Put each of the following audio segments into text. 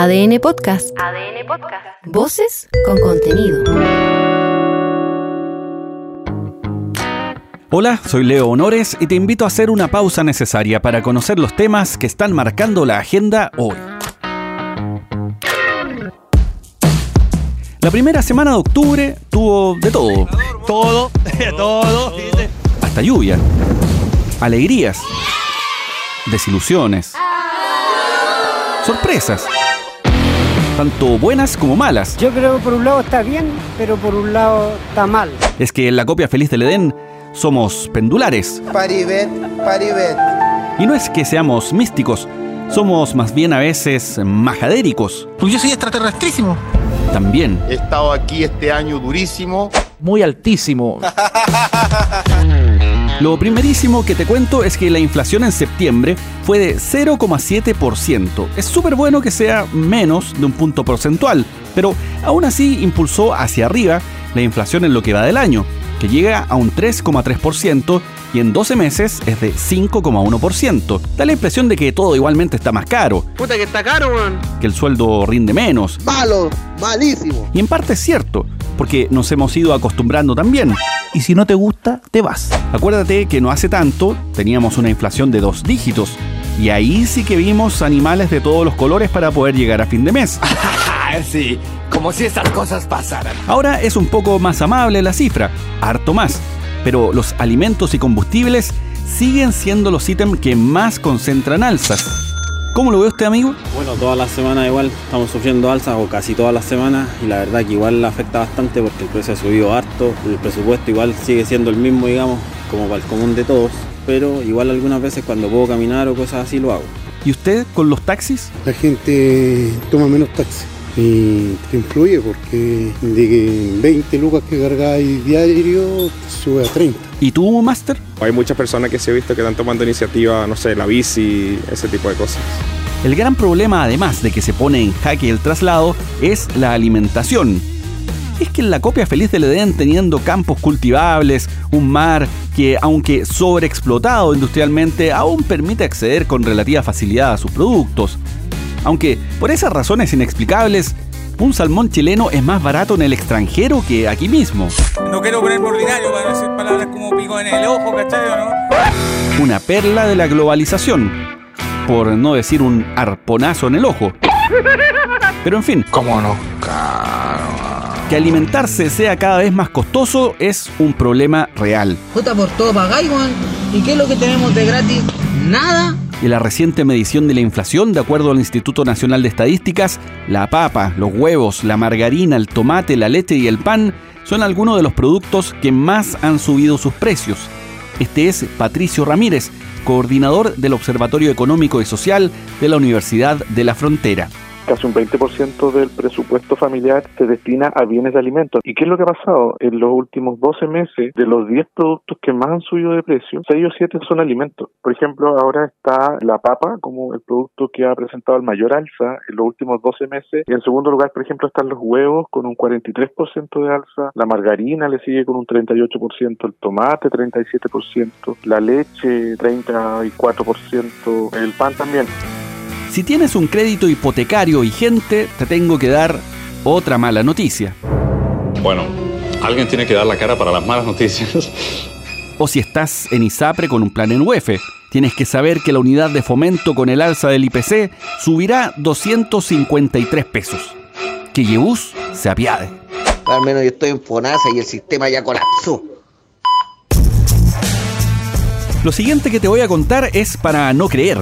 ADN Podcast. ADN Podcast. Voces con contenido. Hola, soy Leo Honores y te invito a hacer una pausa necesaria para conocer los temas que están marcando la agenda hoy. La primera semana de octubre tuvo de todo. Todo, todo. Hasta lluvia. Alegrías. Desilusiones. Sorpresas. Tanto buenas como malas. Yo creo que por un lado está bien, pero por un lado está mal. Es que en la copia feliz del Edén somos pendulares. Paribet, paribet. Y no es que seamos místicos, somos más bien a veces majadéricos. Pues yo soy extraterrestrísimo. También. He estado aquí este año durísimo. Muy altísimo. Lo primerísimo que te cuento es que la inflación en septiembre fue de 0,7%. Es súper bueno que sea menos de un punto porcentual, pero aún así impulsó hacia arriba la inflación en lo que va del año, que llega a un 3,3% y en 12 meses es de 5,1%. Da la impresión de que todo igualmente está más caro, Puta que está caro, man. que el sueldo rinde menos. Malo, malísimo. Y en parte es cierto, porque nos hemos ido acostumbrando también. Y si no te gusta, te vas. Acuérdate que no hace tanto teníamos una inflación de dos dígitos. Y ahí sí que vimos animales de todos los colores para poder llegar a fin de mes. sí, como si esas cosas pasaran. Ahora es un poco más amable la cifra, harto más. Pero los alimentos y combustibles siguen siendo los ítems que más concentran alzas. ¿Cómo lo ve usted, amigo? Bueno, todas las semanas igual estamos sufriendo alzas o casi todas las semanas y la verdad que igual afecta bastante porque el precio ha subido harto, el presupuesto igual sigue siendo el mismo, digamos, como para el común de todos, pero igual algunas veces cuando puedo caminar o cosas así lo hago. ¿Y usted con los taxis? la gente toma menos taxi y te influye porque de que 20 lucas que cargáis diario sube a 30. ¿Y tú, Master? Hay muchas personas que se he visto que están tomando iniciativa, no sé, la bici, ese tipo de cosas. El gran problema, además de que se pone en jaque el traslado, es la alimentación. Es que en la copia feliz del Edén, teniendo campos cultivables, un mar que, aunque sobreexplotado industrialmente, aún permite acceder con relativa facilidad a sus productos. Aunque, por esas razones inexplicables, un salmón chileno es más barato en el extranjero que aquí mismo. No quiero ponerme ordinario para decir palabras como pico en el ojo, ¿cachai no? Una perla de la globalización, por no decir un arponazo en el ojo. Pero en fin, ¿Cómo no? que alimentarse sea cada vez más costoso es un problema real. Puta, por todo pagáis. ¿Y qué es lo que tenemos de gratis? Nada. Y la reciente medición de la inflación, de acuerdo al Instituto Nacional de Estadísticas, la papa, los huevos, la margarina, el tomate, la leche y el pan son algunos de los productos que más han subido sus precios. Este es Patricio Ramírez, coordinador del Observatorio Económico y Social de la Universidad de la Frontera. Casi un 20% del presupuesto familiar se destina a bienes de alimentos. ¿Y qué es lo que ha pasado? En los últimos 12 meses, de los 10 productos que más han subido de precio, 6 o 7 son alimentos. Por ejemplo, ahora está la papa como el producto que ha presentado el mayor alza en los últimos 12 meses. Y en segundo lugar, por ejemplo, están los huevos con un 43% de alza. La margarina le sigue con un 38%, el tomate 37%, la leche 34%, el pan también. Si tienes un crédito hipotecario vigente, te tengo que dar otra mala noticia. Bueno, alguien tiene que dar la cara para las malas noticias. O si estás en ISAPRE con un plan en UEF, tienes que saber que la unidad de fomento con el alza del IPC subirá 253 pesos. Que Yebus se apiade. Al menos yo estoy en FONASA y el sistema ya colapsó. Lo siguiente que te voy a contar es para no creer.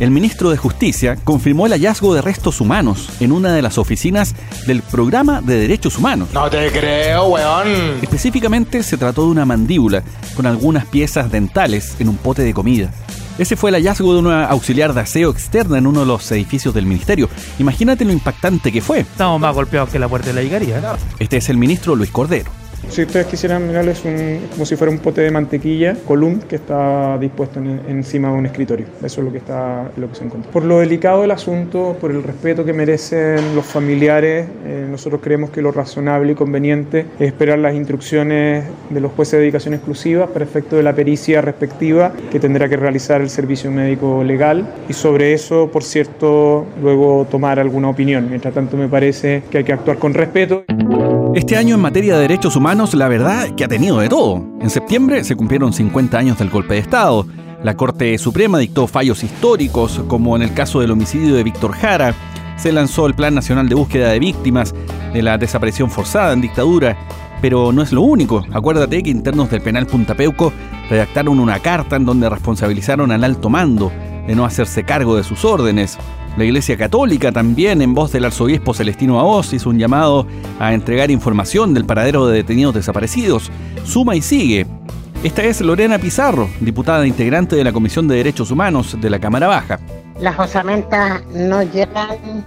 El ministro de Justicia confirmó el hallazgo de restos humanos en una de las oficinas del Programa de Derechos Humanos. No te creo, weón. Específicamente se trató de una mandíbula con algunas piezas dentales en un pote de comida. Ese fue el hallazgo de una auxiliar de aseo externa en uno de los edificios del ministerio. Imagínate lo impactante que fue. Estamos más golpeados que la puerta de la llegaría. Este es el ministro Luis Cordero. Si ustedes quisieran mirarlo, es un, como si fuera un pote de mantequilla, column, que está dispuesto en- encima de un escritorio. Eso es lo que, está, lo que se encuentra. Por lo delicado del asunto, por el respeto que merecen los familiares, eh, nosotros creemos que lo razonable y conveniente es esperar las instrucciones de los jueces de dedicación exclusiva para efecto de la pericia respectiva que tendrá que realizar el servicio médico legal y sobre eso, por cierto, luego tomar alguna opinión. Mientras tanto, me parece que hay que actuar con respeto. Este año en materia de derechos humanos, la verdad que ha tenido de todo. En septiembre se cumplieron 50 años del golpe de Estado. La Corte Suprema dictó fallos históricos, como en el caso del homicidio de Víctor Jara. Se lanzó el Plan Nacional de Búsqueda de Víctimas de la desaparición forzada en dictadura. Pero no es lo único. Acuérdate que internos del penal Punta Peuco redactaron una carta en donde responsabilizaron al alto mando de no hacerse cargo de sus órdenes. La Iglesia Católica también, en voz del arzobispo Celestino Aoz, hizo un llamado a entregar información del paradero de detenidos desaparecidos. Suma y sigue. Esta es Lorena Pizarro, diputada integrante de la Comisión de Derechos Humanos de la Cámara Baja. Las osamentas no llegan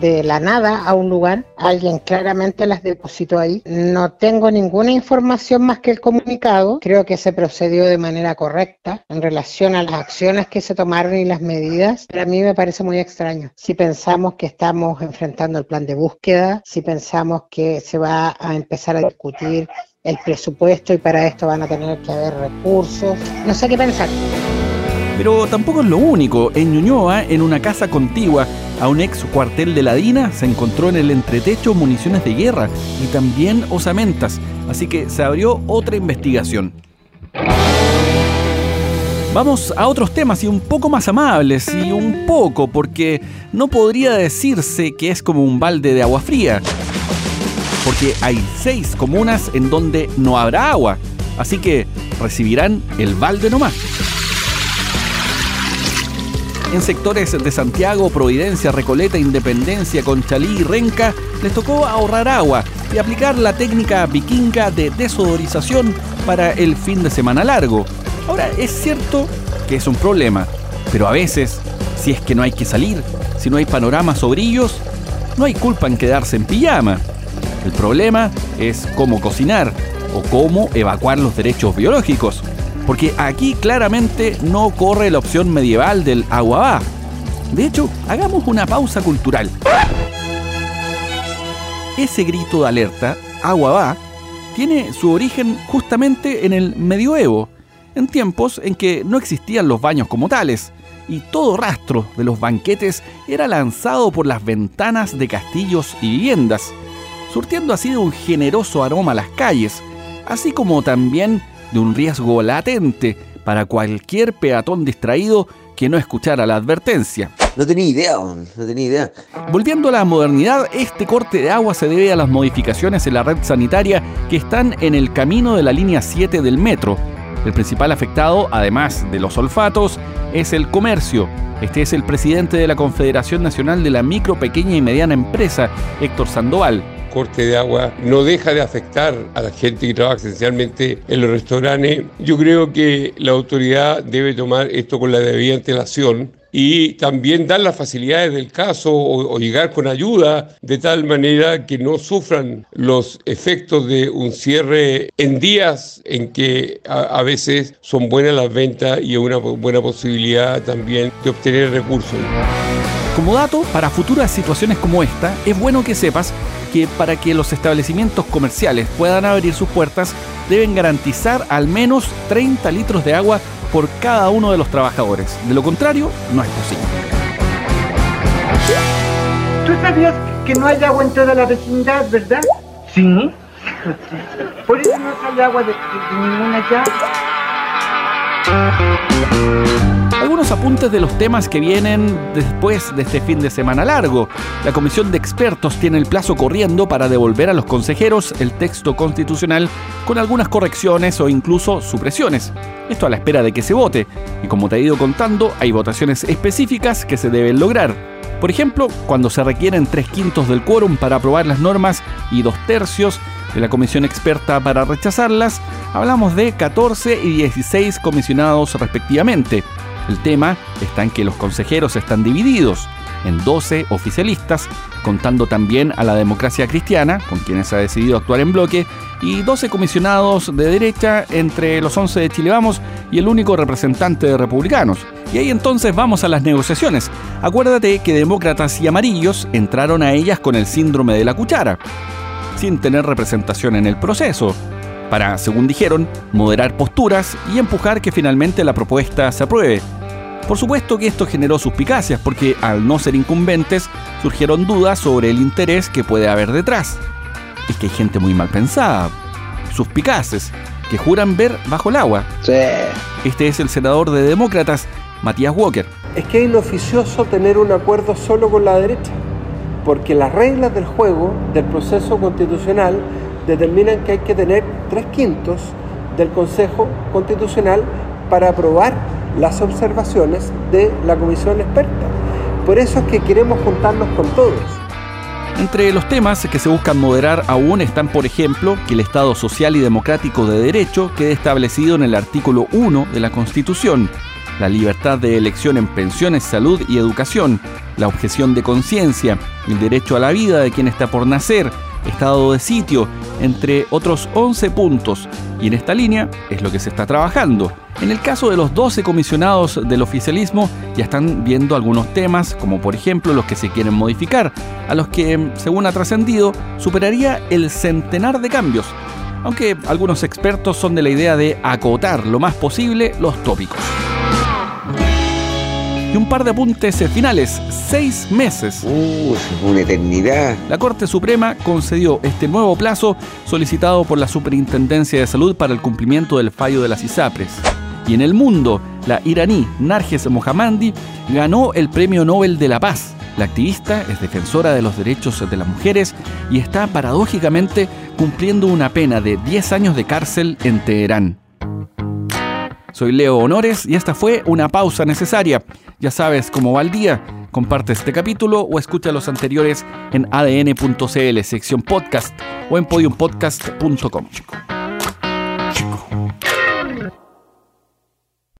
de la nada a un lugar, alguien claramente las depositó ahí. No tengo ninguna información más que el comunicado. Creo que se procedió de manera correcta en relación a las acciones que se tomaron y las medidas, pero a mí me parece muy extraño. Si pensamos que estamos enfrentando el plan de búsqueda, si pensamos que se va a empezar a discutir el presupuesto y para esto van a tener que haber recursos, no sé qué pensar. Pero tampoco es lo único. En Ñuñoa, en una casa contigua a un ex cuartel de la DINA, se encontró en el entretecho municiones de guerra y también osamentas. Así que se abrió otra investigación. Vamos a otros temas y un poco más amables y un poco porque no podría decirse que es como un balde de agua fría. Porque hay seis comunas en donde no habrá agua. Así que recibirán el balde nomás. En sectores de Santiago, Providencia, Recoleta, Independencia, Conchalí y Renca les tocó ahorrar agua y aplicar la técnica vikinga de desodorización para el fin de semana largo. Ahora, es cierto que es un problema, pero a veces, si es que no hay que salir, si no hay panoramas o brillos, no hay culpa en quedarse en pijama. El problema es cómo cocinar o cómo evacuar los derechos biológicos. Porque aquí claramente no corre la opción medieval del agua va. De hecho, hagamos una pausa cultural. Ese grito de alerta, agua va, tiene su origen justamente en el medioevo, en tiempos en que no existían los baños como tales, y todo rastro de los banquetes era lanzado por las ventanas de castillos y viviendas, surtiendo así de un generoso aroma a las calles, así como también de un riesgo latente para cualquier peatón distraído que no escuchara la advertencia. No tenía idea, no tenía idea. Volviendo a la modernidad, este corte de agua se debe a las modificaciones en la red sanitaria que están en el camino de la línea 7 del metro. El principal afectado, además de los olfatos, es el comercio. Este es el presidente de la Confederación Nacional de la Micro, Pequeña y Mediana Empresa, Héctor Sandoval corte de agua no deja de afectar a la gente que trabaja esencialmente en los restaurantes. Yo creo que la autoridad debe tomar esto con la debida antelación y también dar las facilidades del caso o, llegar con ayuda de tal manera que no sufran los efectos de un cierre en días en que a, a veces son buenas las ventas y una buena posibilidad también de obtener recursos. Como dato, para futuras situaciones como esta, es bueno que sepas que para que los establecimientos comerciales puedan abrir sus puertas, deben garantizar al menos 30 litros de agua por cada uno de los trabajadores. De lo contrario, no es posible. ¿Tú sabías que no hay agua en toda la vecindad, verdad? Sí. Por eso no sale agua de, de, de ninguna llave. Apuntes de los temas que vienen después de este fin de semana largo. La comisión de expertos tiene el plazo corriendo para devolver a los consejeros el texto constitucional con algunas correcciones o incluso supresiones. Esto a la espera de que se vote. Y como te he ido contando, hay votaciones específicas que se deben lograr. Por ejemplo, cuando se requieren tres quintos del quórum para aprobar las normas y dos tercios de la comisión experta para rechazarlas, hablamos de 14 y 16 comisionados respectivamente. El tema está en que los consejeros están divididos en 12 oficialistas, contando también a la democracia cristiana, con quienes ha decidido actuar en bloque, y 12 comisionados de derecha entre los 11 de Chile Vamos y el único representante de republicanos. Y ahí entonces vamos a las negociaciones. Acuérdate que demócratas y amarillos entraron a ellas con el síndrome de la cuchara, sin tener representación en el proceso, para, según dijeron, moderar posturas y empujar que finalmente la propuesta se apruebe. Por supuesto que esto generó suspicacias porque al no ser incumbentes surgieron dudas sobre el interés que puede haber detrás. Es que hay gente muy mal pensada, suspicaces, que juran ver bajo el agua. Este es el senador de Demócratas, Matías Walker. Es que es inoficioso tener un acuerdo solo con la derecha, porque las reglas del juego, del proceso constitucional, determinan que hay que tener tres quintos del Consejo Constitucional para aprobar las observaciones de la comisión experta. Por eso es que queremos juntarnos con todos. Entre los temas que se buscan moderar aún están, por ejemplo, que el Estado social y democrático de derecho quede establecido en el artículo 1 de la Constitución, la libertad de elección en pensiones, salud y educación, la objeción de conciencia, el derecho a la vida de quien está por nacer, estado de sitio, entre otros 11 puntos. Y en esta línea es lo que se está trabajando. En el caso de los 12 comisionados del oficialismo, ya están viendo algunos temas, como por ejemplo los que se quieren modificar, a los que, según ha trascendido, superaría el centenar de cambios, aunque algunos expertos son de la idea de acotar lo más posible los tópicos. Y un par de apuntes finales, seis meses. Uh, una eternidad. La Corte Suprema concedió este nuevo plazo solicitado por la Superintendencia de Salud para el cumplimiento del fallo de las ISAPRES. Y en el mundo, la iraní Narges Mohammadi ganó el Premio Nobel de la Paz. La activista es defensora de los derechos de las mujeres y está paradójicamente cumpliendo una pena de 10 años de cárcel en Teherán. Soy Leo Honores y esta fue una pausa necesaria. Ya sabes cómo va el día. Comparte este capítulo o escucha los anteriores en adn.cl, sección podcast o en podiumpodcast.com.